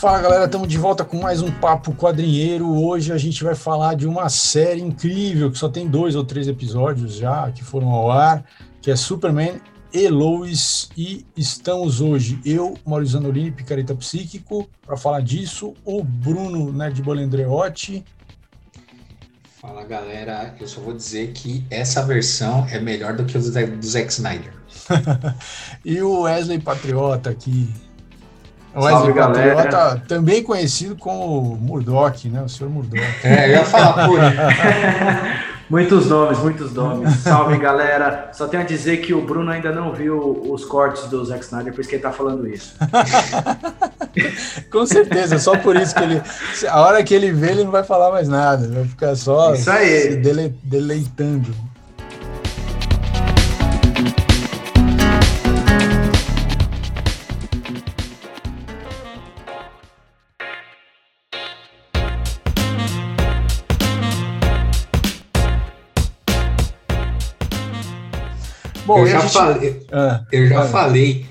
Fala galera, estamos de volta com mais um Papo Quadrinheiro. Hoje a gente vai falar de uma série incrível que só tem dois ou três episódios já que foram ao ar, que é Superman e Lois. E estamos hoje, eu, Maurício Zanolini, Picareta Psíquico, para falar disso, o Bruno Nerdbol Andreotti. Fala galera, eu só vou dizer que essa versão é melhor do que o do Zack Snyder. e o Wesley Patriota aqui Salve, galera. Patriota, também conhecido como Murdoch, né? O senhor Murdoch. É, eu ia falar, por Muitos nomes, muitos nomes. Salve, galera. Só tenho a dizer que o Bruno ainda não viu os cortes do Zack Snyder, por isso que ele tá falando isso. Com certeza, só por isso que ele. A hora que ele vê, ele não vai falar mais nada, vai ficar só isso aí. se dele, deleitando. Bom, eu já, gente... falei, ah, eu já falei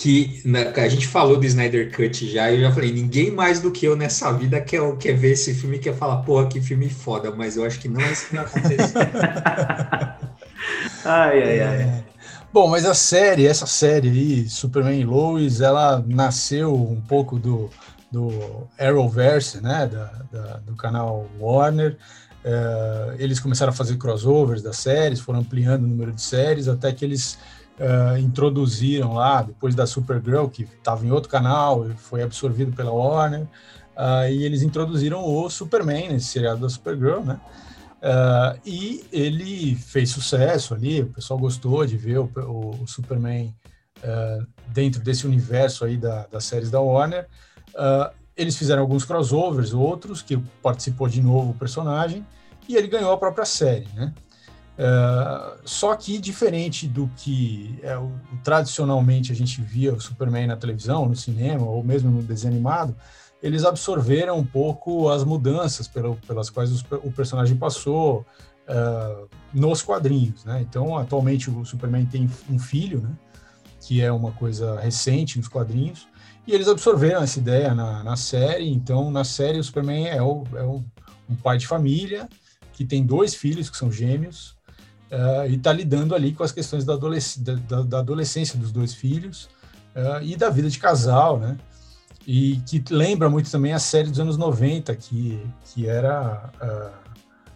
que na, a gente falou do Snyder Cut já, e eu já falei, ninguém mais do que eu nessa vida quer, quer ver esse filme e quer falar, porra, que filme foda, mas eu acho que não é isso que vai acontecer. ai, ai, ai. É. Bom, mas a série, essa série aí, Superman e Lois, ela nasceu um pouco do, do Arrowverse, né, da, da do canal Warner, Uh, eles começaram a fazer crossovers das séries, foram ampliando o número de séries, até que eles uh, introduziram lá, depois da Supergirl, que estava em outro canal, foi absorvido pela Warner, uh, e eles introduziram o Superman, nesse seriado da Supergirl, né? e ele fez sucesso ali, o pessoal gostou de ver o, o, Superman dentro desse universo aí da, das séries da Warner. Uh, eles fizeram alguns crossovers, outros, que participou de novo o personagem, e ele ganhou a própria série, né? Uh, só que diferente do que é, o, tradicionalmente a gente via o Superman na televisão, no cinema ou mesmo no desenho animado, eles absorveram um pouco as mudanças pelo, pelas quais os, o personagem passou uh, nos quadrinhos, né? Então, atualmente o Superman tem um filho, né? Que é uma coisa recente nos quadrinhos e eles absorveram essa ideia na, na série. Então, na série, o Superman é, o, é o, um pai de família que tem dois filhos que são gêmeos e está lidando ali com as questões da, adolesc da, da adolescência dos dois filhos uh, e da vida de casal, né? E que lembra muito também a série dos anos 90, que, que era uh,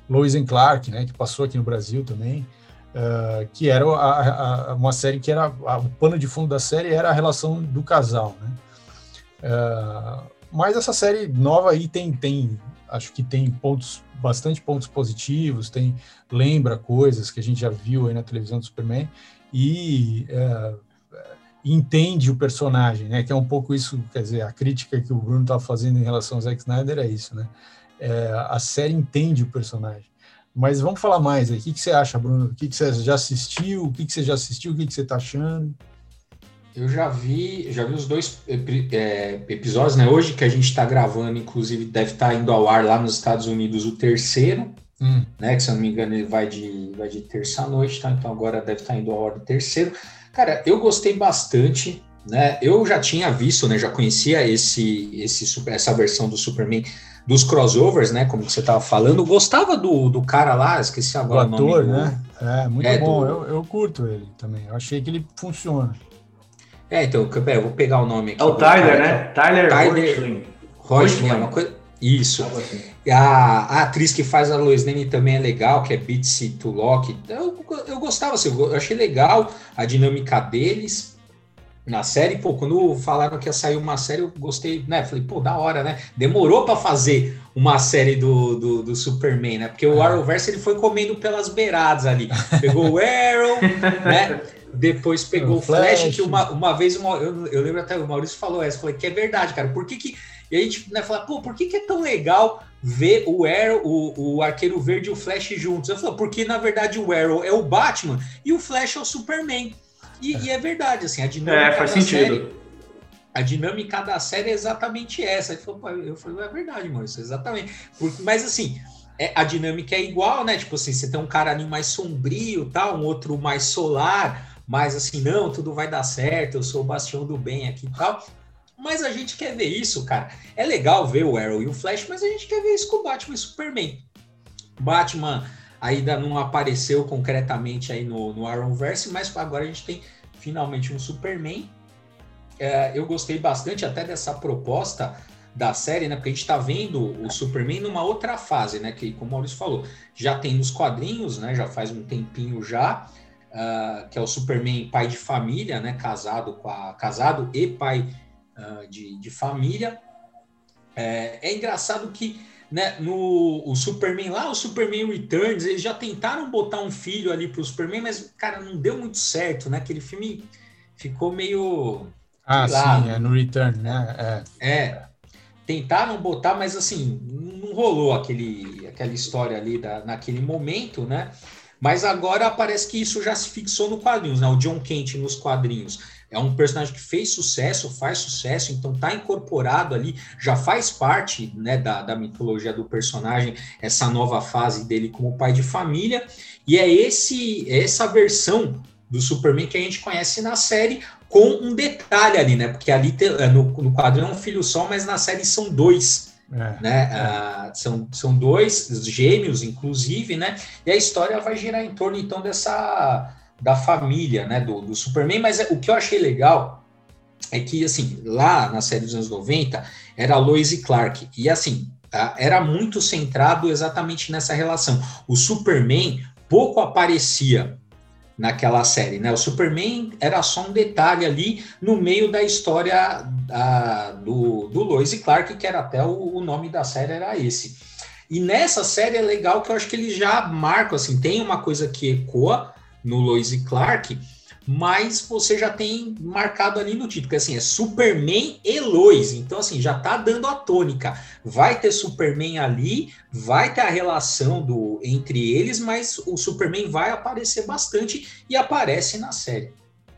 Lois and Clark, né? Que passou aqui no Brasil também. Uh, que era a, a, uma série que era a, o pano de fundo da série era a relação do casal, né? Uh, mas essa série nova aí tem, tem, acho que tem pontos, bastante pontos positivos, tem lembra coisas que a gente já viu aí na televisão do Superman e uh, entende o personagem, né? Que é um pouco isso, quer dizer, a crítica que o Bruno estava fazendo em relação ao Zack Snyder é isso, né? É, a série entende o personagem. Mas vamos falar mais aí. O que, que você acha, Bruno? O que, que você já assistiu? O que, que você já assistiu? O que, que você está achando? Eu já vi, já vi os dois é, episódios, né? Hoje que a gente está gravando, inclusive deve estar tá indo ao ar lá nos Estados Unidos o terceiro, hum. né? Que se eu não me engano ele vai de, vai de terça noite, tá? Então agora deve estar tá indo ao ar o terceiro. Cara, eu gostei bastante, né? Eu já tinha visto, né? Já conhecia esse, esse essa versão do Superman dos crossovers, né? Como você estava falando, gostava do, do cara lá, esqueci agora o, ator, o nome. né? É, muito é, bom. Do... Eu, eu curto ele também. Eu achei que ele funciona. É, então, eu vou pegar o nome aqui. É o Tyler, né? Tyler, Tyler Rochling. é uma coisa. Isso. A, a, atriz que faz a Lois Lane também é legal, que é Bitsy Tulloch. Eu, eu gostava, assim, eu achei legal a dinâmica deles na série. Pô, quando falaram que ia sair uma série, eu gostei, né? Falei, pô, da hora, né? Demorou para fazer uma série do, do, do, Superman, né? Porque o é. Arrowverse ele foi comendo pelas beiradas ali. Pegou o Arrow, né? Depois pegou o Flash, Flash, que uma, uma vez uma, eu, eu lembro até o Maurício falou essa, falei que é verdade, cara. Por que que. E a gente né, fala, pô, por que, que é tão legal ver o Arrow, o, o Arqueiro Verde e o Flash juntos? Eu falo, porque na verdade o Arrow é o Batman e o Flash é o Superman. E é, e é verdade, assim, a dinâmica. É, faz sentido. Série, a dinâmica da série é exatamente essa. Ele falou, eu falei, é verdade, Maurício, exatamente. Porque, mas assim, é, a dinâmica é igual, né? Tipo assim, você tem um cara ali mais sombrio, tal, um outro mais solar, mais assim, não, tudo vai dar certo, eu sou o bastião do bem aqui e tal. Mas a gente quer ver isso, cara. É legal ver o Arrow e o Flash, mas a gente quer ver isso com o Batman e Superman. Batman ainda não apareceu concretamente aí no, no Arrowverse, mas agora a gente tem finalmente um Superman. É, eu gostei bastante até dessa proposta da série, né? Porque a gente está vendo o Superman numa outra fase, né? Que, como o Maurício falou, já tem nos quadrinhos, né? Já faz um tempinho já, uh, que é o Superman pai de família, né? Casado com a casado e pai uh, de, de família. É, é, engraçado que né, no o Superman lá, o Superman Returns, eles já tentaram botar um filho ali para o Superman, mas, cara, não deu muito certo, né? Aquele filme ficou meio. Ah, lá, sim, é no Return, né? É. é. Tentaram botar, mas assim, não rolou aquele, aquela história ali da, naquele momento, né? Mas agora parece que isso já se fixou no quadrinhos, né? O John Kent nos quadrinhos é um personagem que fez sucesso, faz sucesso, então tá incorporado ali, já faz parte né, da, da mitologia do personagem, essa nova fase dele como pai de família, e é esse essa versão do Superman que a gente conhece na série, com um detalhe ali, né? Porque ali é, no, no quadro é um filho só, mas na série são dois. É, né? É. Ah, são, são dois gêmeos, inclusive, né? E a história vai girar em torno então dessa da família, né, do, do Superman, mas é, o que eu achei legal é que, assim, lá na série dos anos 90, era Lois e Clark, e assim, tá, era muito centrado exatamente nessa relação. O Superman pouco aparecia naquela série, né? O Superman era só um detalhe ali no meio da história a, do, do Lois e Clark, que era até o, o, nome da série era esse. E nessa série é legal que eu acho que eles já marcam, assim, tem uma coisa que ecoa, no Lois e Clark, mas você já tem marcado ali no título, que assim, é Superman e Lois. Então, assim, já tá dando a tônica. Vai ter Superman ali, vai ter a relação do entre eles, mas o Superman vai aparecer bastante e aparece na série.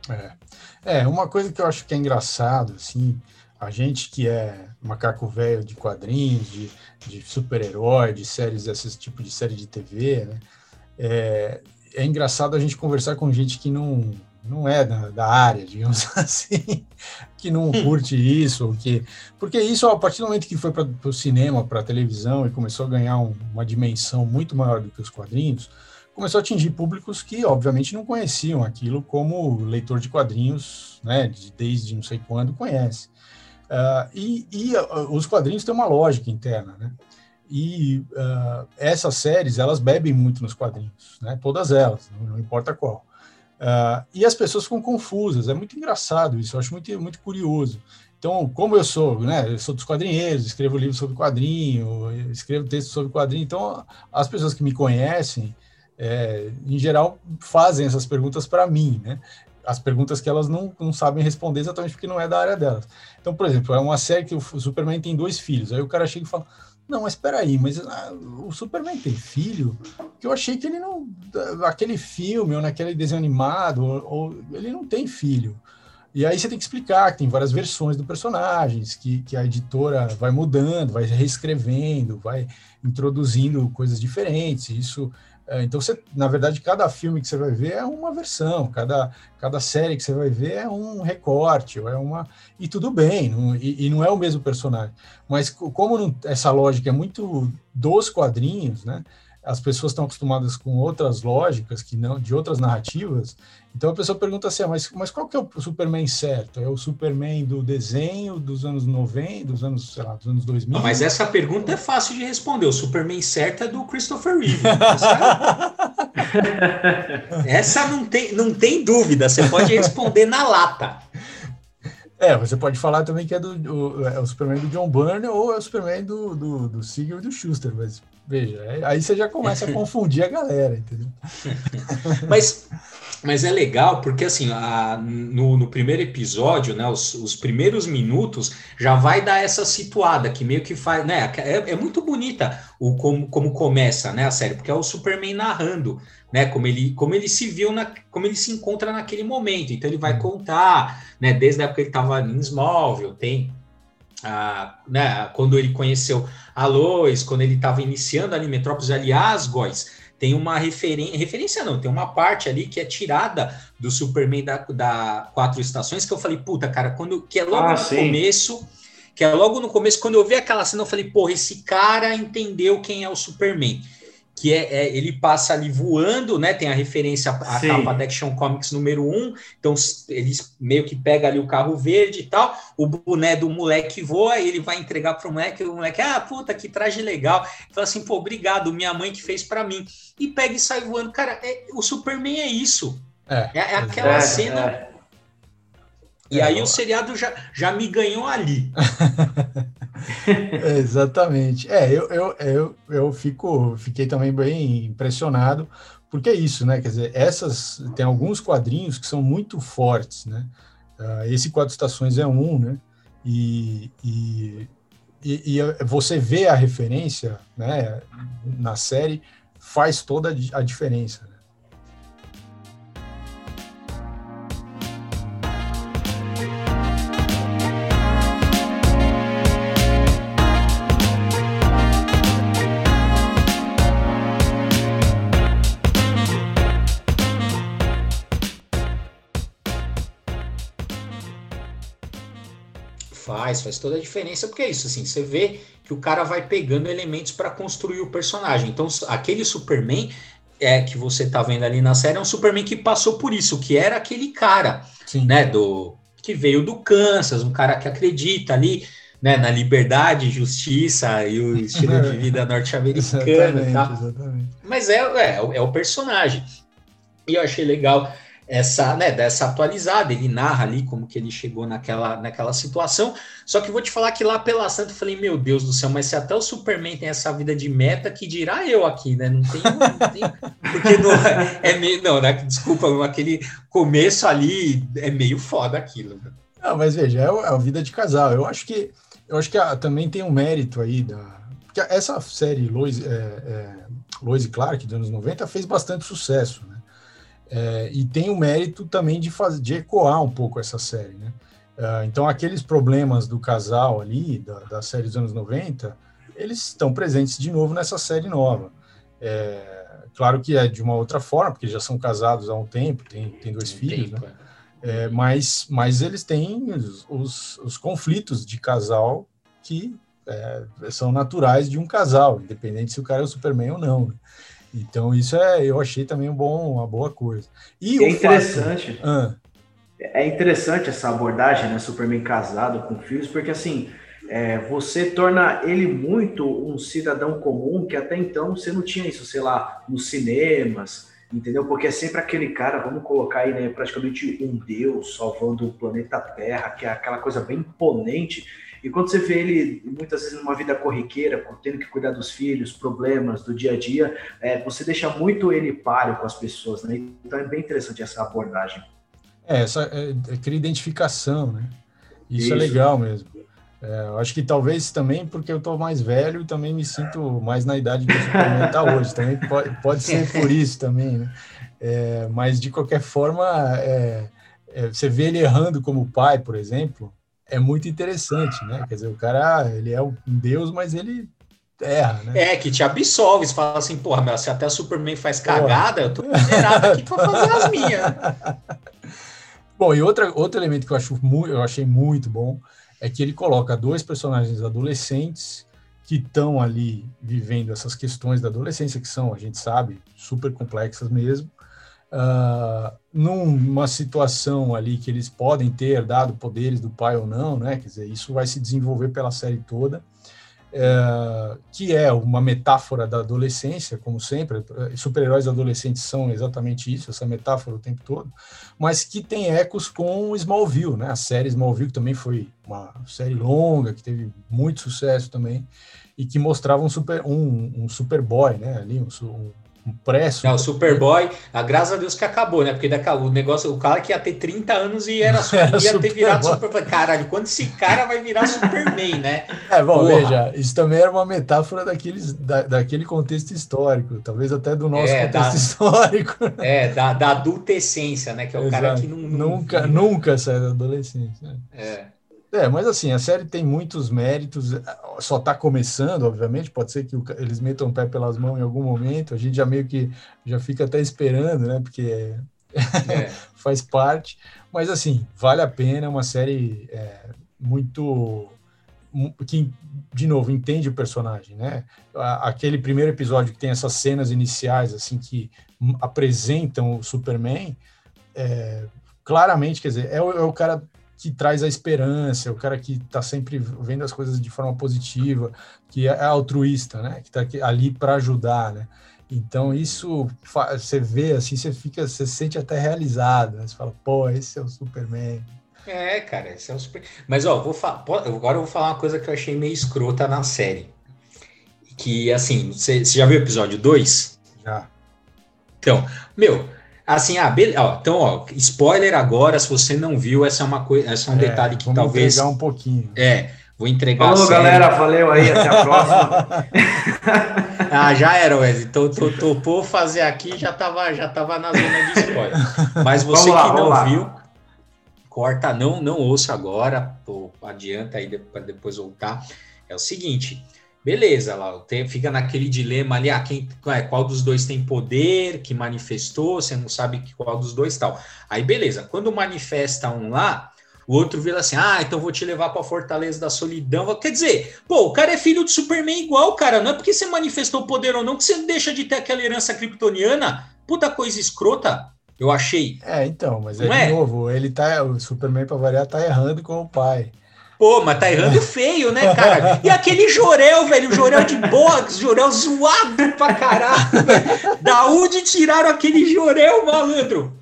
É, é uma coisa que eu acho que é engraçado, assim, a gente que é macaco velho de quadrinhos, de, de super-herói, de séries, desse tipo de série de TV, né? É, é engraçado a gente conversar com gente que não, não é da, da área, digamos assim, que não curte isso, que porque isso a partir do momento que foi para o cinema, para a televisão e começou a ganhar um, uma dimensão muito maior do que os quadrinhos, começou a atingir públicos que obviamente não conheciam aquilo como leitor de quadrinhos, né, de, desde não sei quando conhece. Uh, e, e uh, os quadrinhos têm uma lógica interna, né? E uh, essas séries, elas bebem muito nos quadrinhos, né? Todas elas, não, não importa qual. Uh, e as pessoas ficam confusas, é muito engraçado isso, eu acho muito, muito curioso. Então, como eu sou, né, eu sou dos quadrinheiros, escrevo livros sobre quadrinho, escrevo textos sobre quadrinho, então as pessoas que me conhecem, é, em geral, fazem essas perguntas para mim, né? As perguntas que elas não, não sabem responder exatamente porque não é da área delas. Então, por exemplo, é uma série que o Superman tem dois filhos, aí o cara chega e fala, não, mas espera aí, mas ah, o Superman tem filho? Que eu achei que ele não. Aquele filme, ou naquele desenho animado, ou, ou, ele não tem filho. E aí você tem que explicar que tem várias versões do personagem, que, que a editora vai mudando, vai reescrevendo, vai introduzindo coisas diferentes. Isso então, você, na verdade, cada filme que você vai ver é uma versão, cada, cada série que você vai ver é um recorte, é uma e tudo bem, não, e, e, não é o mesmo personagem. Mas como não, essa lógica é muito dos quadrinhos, né? As pessoas estão acostumadas com outras lógicas que não de outras narrativas. Então a pessoa pergunta assim: ah, mas, mas qual que é o Superman certo? É o Superman do desenho dos anos 90, dos anos, sei lá, dos anos 2000? mas essa pergunta é fácil de responder. O Superman certo é do Christopher Reeve. essa não tem, não tem dúvida, você pode responder na lata. É, você pode falar também que é, do, o, é o Superman do John Byrne ou é o Superman do, do, do Siegel e do Schuster, mas veja, aí você já começa a confundir a galera, entendeu? mas, mas é legal porque, assim, a, no, no primeiro episódio, né, os, os primeiros minutos já vai dar essa situada que meio que faz, né, é, é muito bonita o como, como começa, né, a série, porque é o Superman narrando, né? Como ele, como ele se viu, na, como ele se encontra naquele momento. Então ele vai uhum. contar, né? Desde a época que ele estava em Smallville, tem a, né, quando ele conheceu a Lois, quando ele estava iniciando ali Metrópolis, aliás, Góis, tem uma referência, referência não, tem uma parte ali que é tirada do Superman da, da Quatro Estações, que eu falei, puta, cara, quando, que é logo ah, no sim. começo, que é logo no começo, quando eu vi aquela cena, eu falei, porra, esse cara entendeu quem é o Superman que é, é, ele passa ali voando, né? Tem a referência à capa da Action Comics número 1, então eles meio que pega ali o carro verde e tal, o boné do moleque voa, ele vai entregar pro moleque, o moleque, ah, puta, que traje legal. Fala assim, pô, obrigado, minha mãe que fez para mim. E pega e sai voando. Cara, é, o Superman é isso. É, é, é aquela é, cena. É. E aí o seriado já, já me ganhou ali. é, exatamente. É, eu, eu, eu, eu fico, fiquei também bem impressionado, porque é isso, né? Quer dizer, essas tem alguns quadrinhos que são muito fortes, né? Uh, esse Quatro Estações é um, né? E, e, e, e, você vê a referência, né? Na série faz toda a diferença. Né? Faz, faz toda a diferença, porque é isso, assim, você vê que o cara vai pegando elementos para construir o personagem. Então, aquele Superman é que você tá vendo ali na série é um Superman que passou por isso, que era aquele cara, Sim. né, do que veio do Kansas, um cara que acredita ali, né, na liberdade, justiça e o estilo de vida norte-americano, Mas é, é, é o personagem. E eu achei legal essa, né, dessa atualizada, ele narra ali como que ele chegou naquela, naquela situação, só que vou te falar que lá pela Santa eu falei, meu Deus do céu, mas se até o Superman tem essa vida de meta, que dirá eu aqui, né, não tem, não tem porque não, é meio, não, né, desculpa, aquele começo ali é meio foda aquilo. Né? Não, mas veja, é, é a vida de casal, eu acho que, eu acho que a, também tem um mérito aí da, porque essa série Lois, é, é, Lois e Clark, dos anos 90, fez bastante sucesso, né, é, e tem o mérito também de, fazer, de ecoar um pouco essa série, né? Uh, então, aqueles problemas do casal ali, da, da, série dos anos 90, eles estão presentes de novo nessa série nova. É, claro que é de uma outra forma, porque já são casados há um tempo, tem, tem dois tem filhos, tempo, né? É. é, mas, mas eles têm os, os, os conflitos de casal que é, são naturais de um casal, independente se o cara é o Superman ou não. Então, isso é, eu achei também um bom, uma boa coisa. E é interessante. Fato... Ah. É interessante essa abordagem, né? Superman casado com filhos, porque assim, é, você torna ele muito um cidadão comum que até então você não tinha isso, sei lá, nos cinemas, entendeu? Porque é sempre aquele cara, vamos colocar aí, né, praticamente um deus salvando o planeta Terra, que é aquela coisa bem imponente e quando você vê ele, muitas vezes, numa vida corriqueira, tendo que cuidar dos filhos, problemas do dia a dia, é, você deixa muito ele páreo com as pessoas, né? Então é bem interessante essa abordagem. É, essa é, é identificação, né? Isso, Isso. é legal mesmo. É, eu acho que talvez também porque eu estou mais velho e também me sinto mais na idade que o Superman está hoje. Também pode, pode ser por isso também, né? É, mas de qualquer forma, é, é, você vê ele errando como pai, por exemplo, é muito interessante, né? Quer dizer, o cara, ele é um deus, mas ele erra, né? É, que te absolve, você fala assim, porra, meu, se até o Superman faz cagada, eu tô liberado aqui pra fazer as minhas. bom, e outra, outro elemento que eu, acho, eu achei muito bom é que ele coloca dois personagens adolescentes que estão ali vivendo essas questões da adolescência, que são, a gente sabe, super complexas mesmo, uh, numa situação ali que eles podem ter herdado poderes do pai ou não, né? Quer dizer, isso vai se desenvolver pela série toda, uh, que é uma metáfora da adolescência, como sempre. Super-heróis adolescentes são exatamente isso, essa metáfora o tempo todo, mas que tem ecos com Smallville, né? A série Smallville que também foi uma série longa, que teve muito sucesso também e que mostrava um super um, um superboy, né? Ali um, um preço. Não, o Superboy, a graças a Deus que acabou, né? Porque daquela, o negócio, o cara que ia ter 30 anos e era, era ia ter virado Superboy. Caralho, quando esse cara vai virar Superman, né? É, bom, Porra. veja, isso também era uma metáfora daqueles, da, daquele contexto histórico, talvez até do nosso é, contexto da, histórico. É, da, da adultescência, né? Que é o Exato. cara que não, não, Nunca, nunca sai da adolescência. É. É, mas assim, a série tem muitos méritos, só está começando, obviamente, pode ser que eles metam o pé pelas mãos em algum momento, a gente já meio que já fica até esperando, né, porque é. faz parte, mas assim, vale a pena, é uma série é, muito que de novo entende o personagem, né? Aquele primeiro episódio que tem essas cenas iniciais assim que apresentam o Superman, é, claramente, quer dizer, é o, é o, cara que traz a esperança, é o cara que está sempre vendo as coisas de forma positiva, que é altruísta, né? Que está ali para ajudar, né? Então isso você vê assim, você fica, você se sente até realizado, né? Você fala, pô, esse é o Superman. É, cara, esse é o Super. Mas ó, vou agora eu vou falar uma coisa que eu achei meio escrota na série. Que assim, você, você já viu o episódio 2? Já. Então, meu, assim, ah, beleza, ó, então, ó, spoiler agora, se você não viu, essa é uma coisa, essa é um é, detalhe que talvez entregar um pouquinho. É, vou entregar Falou, galera, valeu aí, até a próxima. ah, já era, Wesley. Tô, tô, topou fazer aqui, já tava, já tava na zona de spoiler. Mas você lá, que não viu, corta, não, não ouça agora, pô, adianta aí para depois voltar. É o seguinte, beleza, lá tem, fica naquele dilema ali, ah, quem, qual dos dois tem poder, que manifestou, você não sabe qual dos dois tal. Aí beleza, quando manifesta um lá, o outro vira assim, ah, então vou te levar para a Fortaleza da Solidão. Quer dizer, pô, o cara é filho de Superman igual, cara. Não é porque você manifestou poder ou não que você deixa de ter aquela herança kryptoniana. Puta coisa escrota, eu achei. É, então, mas é, é de novo, ele tá, o Superman, para variar, tá errando com o pai. Pô, mas tá errando feio, né, cara? E aquele Jorel, velho, o Jorel de box, Jorel zoado pra caralho, velho. Da onde tiraram aquele Jorel, malandro?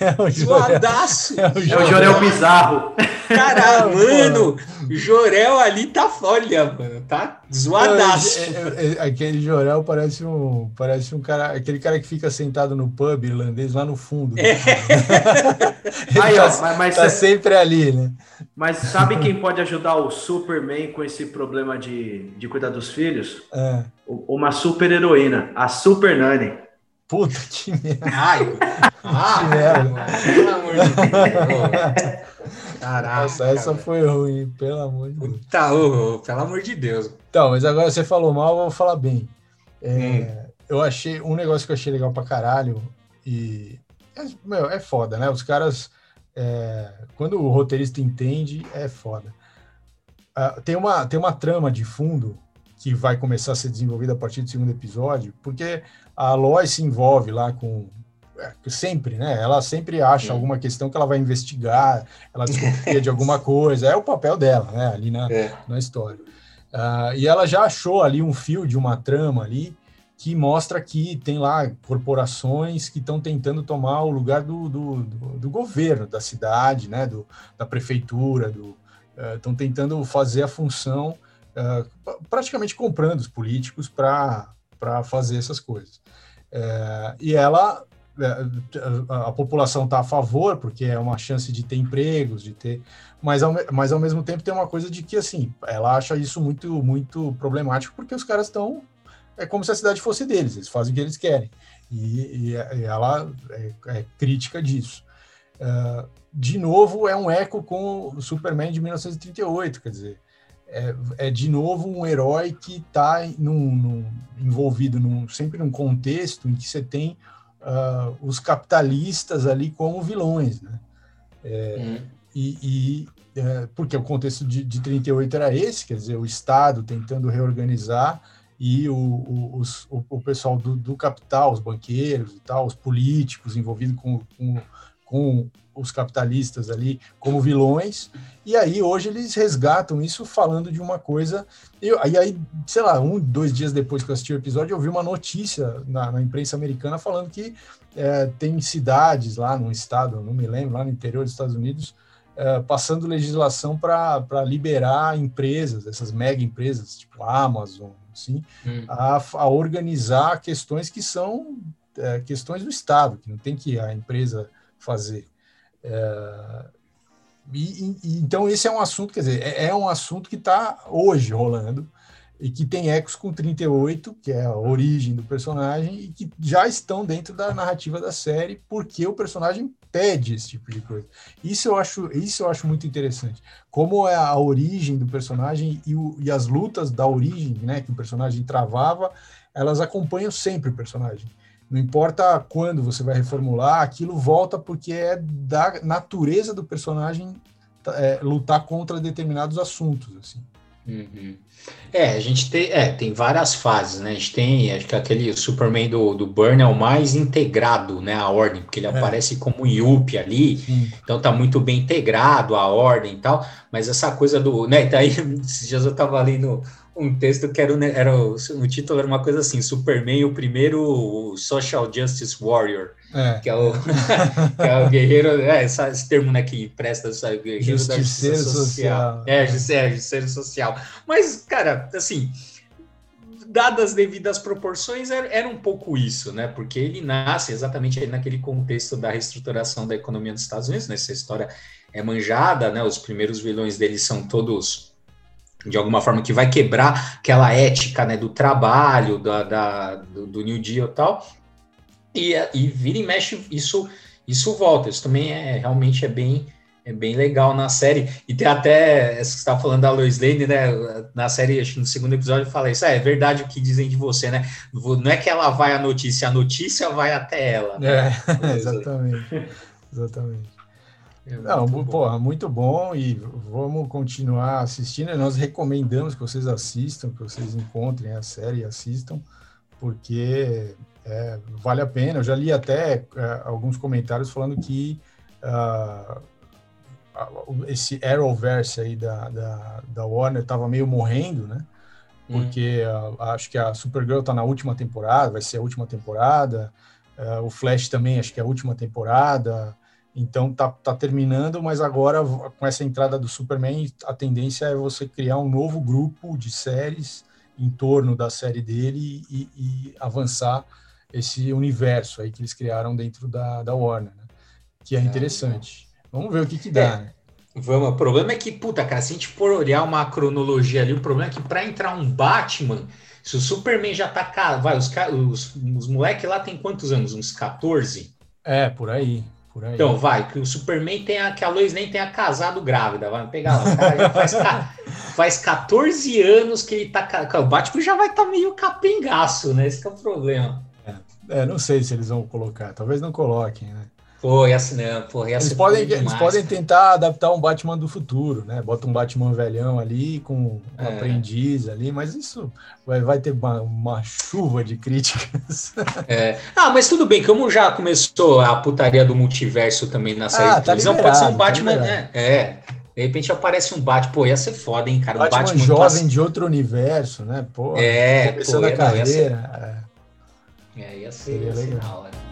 É o Zoadaço. É o Jorel, é o Jorel bizarro. Cara, mano, Jorel ali tá folha, mano, tá zoadaço. É, é, aquele Jorel parece um, parece um cara, aquele cara que fica sentado no pub irlandês lá no fundo. É. Aí, tá, ó, mas, mas tá sempre ali, né? Mas sabe quem pode ajudar o Superman com esse problema de, de cuidar dos filhos? É. Uma super heroína, a Super Nani. Puta que merda. Ai, ah, que merda. Pelo amor de Deus. Caraca. Nossa, essa foi ruim, pelo amor de Deus. Tá, oh, oh, pelo amor de Deus. Então, mas agora você falou mal, eu vou falar bem. É, hum. Eu achei um negócio que eu achei legal pra caralho e. É, meu, é foda, né? Os caras é, quando o roteirista entende, é foda. Uh, tem, uma, tem uma trama de fundo que vai começar a ser desenvolvida a partir do segundo episódio, porque a Lois se envolve lá com é, sempre, né? Ela sempre acha Sim. alguma questão que ela vai investigar, ela desconfia de alguma coisa, é o papel dela, né? Ali na, é. na história. Uh, e ela já achou ali um fio de uma trama ali que mostra que tem lá corporações que estão tentando tomar o lugar do, do, do, do, governo, da cidade, né, do, da prefeitura, estão uh, tentando fazer a função, uh, praticamente comprando os políticos para fazer essas coisas. Uh, e ela, a, a população está a favor, porque é uma chance de ter empregos, de ter, mas ao, mas ao mesmo tempo tem uma coisa de que, assim, ela acha isso muito, muito problemático, porque os caras estão é como se a cidade fosse deles, eles fazem o que eles querem. E, e, e ela é, é, crítica disso. Uh, de novo, é um eco com o Superman de 1938, quer dizer, é, é de novo um herói que está envolvido num, sempre num contexto em que você tem uh, os capitalistas ali como vilões, né? É, uhum. E, e é, porque o contexto de, de 38 era esse, quer dizer, o Estado tentando reorganizar e o, o, o, o pessoal do, do, capital, os banqueiros e tal, os políticos envolvidos com, com, com, os capitalistas ali como vilões, e aí hoje eles resgatam isso falando de uma coisa, e aí, sei lá, um, dois dias depois que eu assisti o episódio, eu vi uma notícia na, na imprensa americana falando que é, tem cidades lá no estado, não me lembro, lá no interior dos Estados Unidos, é, passando legislação para liberar empresas, essas mega empresas, tipo Amazon, assim, hum. a, a, organizar questões que são é, questões do Estado, que não tem que a empresa fazer. É, e, e, então, esse é um assunto, quer dizer, é, é um assunto que está hoje rolando. e que tem ecos com 38, que é a origem do personagem, e que já estão dentro da narrativa da série, porque o personagem pede esse tipo de coisa. Isso eu acho, isso eu acho muito interessante. Como é a origem do personagem e, o, e as lutas da origem, né, que o personagem travava, elas acompanham sempre o personagem. Não importa quando você vai reformular, aquilo volta porque é da natureza do personagem é, lutar contra determinados assuntos, assim. Uhum. É, a gente tem, é, tem várias fases, né? A gente tem, acho que aquele Superman do, do Burn é o mais integrado, né? A ordem, porque ele é. aparece como Yuppie ali, Sim. então tá muito bem integrado a ordem e tal, mas essa coisa do, né? Daí, esses dias eu tava ali no, um texto que era, era o, o, título era uma coisa assim, Superman, o primeiro Social Justice Warrior, é. que, é o, que é o guerreiro, é, esse termo né, que presta, sabe, guerreiro justiceiro da justiça social. social. É, é, justiceiro social. Mas, cara, assim, dadas as devidas proporções, era, era, um pouco isso, né? Porque ele nasce exatamente naquele contexto da reestruturação da economia dos Estados Unidos, né? Essa história é manjada, né? Os primeiros vilões dele são todos de alguma forma que vai quebrar aquela ética né, do trabalho, da, da do, do, New Deal e tal, e, e vira e mexe, isso, isso volta, isso também é realmente é bem, é bem legal na série, e tem até, você estava falando da Lois Lane, né, na série, acho que no segundo episódio fala isso, ah, é verdade o que dizem de você, né, não é que ela vai à notícia, a notícia vai até ela. Né? É, exatamente, exatamente. É Não, muito porra, bom. muito bom e vamos continuar assistindo. Nós recomendamos que vocês assistam, que vocês encontrem a série e assistam, porque é, vale a pena. Eu já li até é, alguns comentários falando que uh, esse Arrowverse aí da, da, da Warner estava meio morrendo, né? Hum. Porque hum. uh, acho que a Supergirl está na última temporada, vai ser a última temporada. Uh, o Flash também, acho que é a última temporada. Então tá, tá terminando, mas agora com essa entrada do Superman, a tendência é você criar um novo grupo de séries em torno da série dele e, e avançar esse universo aí que eles criaram dentro da, da Warner, né? que é interessante. Vamos ver o que que dá, é. né? Vamos, o problema é que, puta, cara, se a gente for olhar uma cronologia ali, o problema é que para entrar um Batman, se o Superman já tá. Vai, os, os, os moleques lá tem quantos anos? Uns 14? É, por aí. Então, vai, que o Superman tem a, que a Lois nem tenha casado grávida, vai pegar lá. Cara faz, faz 14 anos que ele tá. O Batman já vai estar tá meio capengaço, né? Esse é o problema. É, é, não sei se eles vão colocar, talvez não coloquem, né? Pô, essa, né? Pô, eles, podem, eles podem tentar adaptar um Batman do futuro, né? Bota um Batman velhão ali com um é. aprendiz ali, mas isso vai, vai ter uma, uma chuva de críticas. É. Ah, mas tudo bem, como já começou a putaria do multiverso também na série ah, de tá televisão, tá pode ser um tá Batman, tá né? É. De repente aparece um Batman, pô, ia ser foda, hein, cara? Um Batman, Batman jovem de outro universo, né? Pô, é, começando pô, a carreira. Ia ser... É, ia ser, Seria ia ser legal. Ser Bom,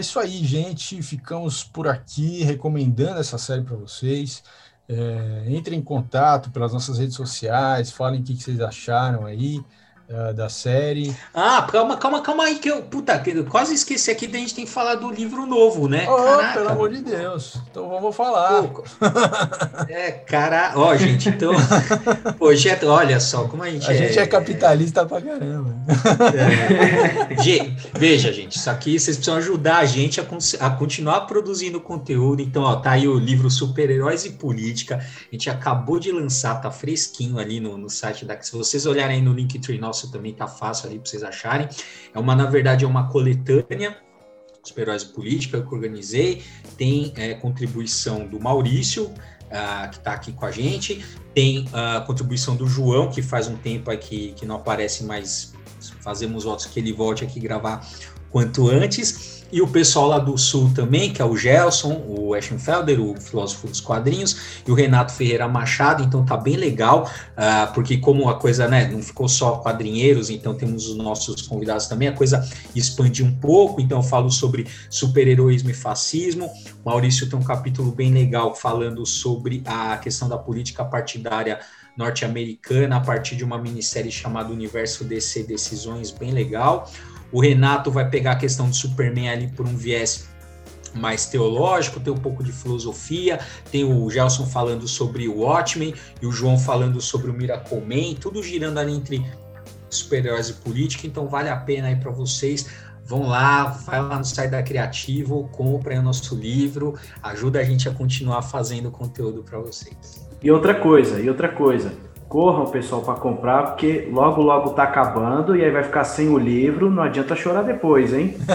é isso aí, gente. Ficamos por aqui recomendando essa série para vocês. É, entrem em contato pelas nossas redes sociais, falem o que, que vocês acharam aí uh, da série. Ah, calma, calma, calma aí, que eu, puta, eu quase esqueci aqui da gente tem que falar do livro novo, né? Oh, pelo amor de Deus. Então vamos falar. Pô, é, cara, ó, gente, então, projeto, olha só como a gente a é. A gente é capitalista pra caramba. É. Veja, gente, isso aqui vocês precisam ajudar a gente a, a continuar produzindo conteúdo. Então, ó, tá aí o livro Super-Heróis e Política. A gente acabou de lançar, tá fresquinho ali no, no site da. Se vocês olharem aí no Linktree nosso também tá fácil ali para vocês acharem. É uma, na verdade, é uma coletânea super heróis política que eu organizei. Tem é, contribuição do Maurício, uh, que está aqui com a gente. Tem a uh, contribuição do João, que faz um tempo aqui que não aparece mais. Fazemos votos que ele volte aqui gravar quanto antes. E o pessoal lá do Sul também, que é o Gelson, o Eschenfelder, o filósofo dos quadrinhos, e o Renato Ferreira Machado, então tá bem legal, uh, porque como a coisa, né, não ficou só quadrinheiros, então temos os nossos convidados também, a coisa expandiu um pouco, então eu falo sobre super-heroísmo e fascismo, o Maurício tem um capítulo bem legal falando sobre a questão da política partidária norte-americana a partir de uma minissérie chamada Universo DC Decisões, bem legal. O Renato vai pegar a questão do Superman ali por um viés mais teológico, tem um pouco de filosofia, tem o Gelson falando sobre o Watchmen e o João falando sobre o Miracle Man, tudo girando ali entre super-heróis e política, então vale a pena aí para vocês. Vão lá, vai lá no site da Criativo, comprem o nosso livro, ajuda a gente a continuar fazendo conteúdo para vocês. E outra coisa, e outra coisa, corram, pessoal, para comprar, porque logo, logo tá acabando e aí vai ficar sem o livro, não adianta chorar depois, hein?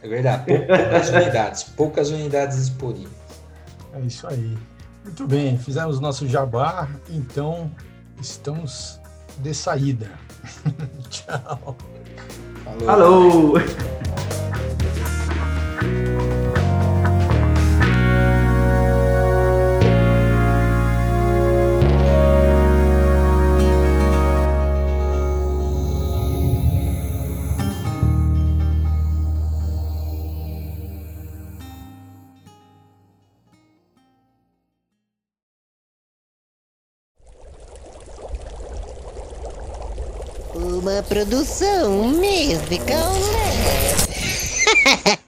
É verdade, poucas unidades, poucas unidades disponíveis. É isso aí. Muito bem, fizemos nosso jabá, então estamos de saída. Tchau. Falou. Alô. Produção musical.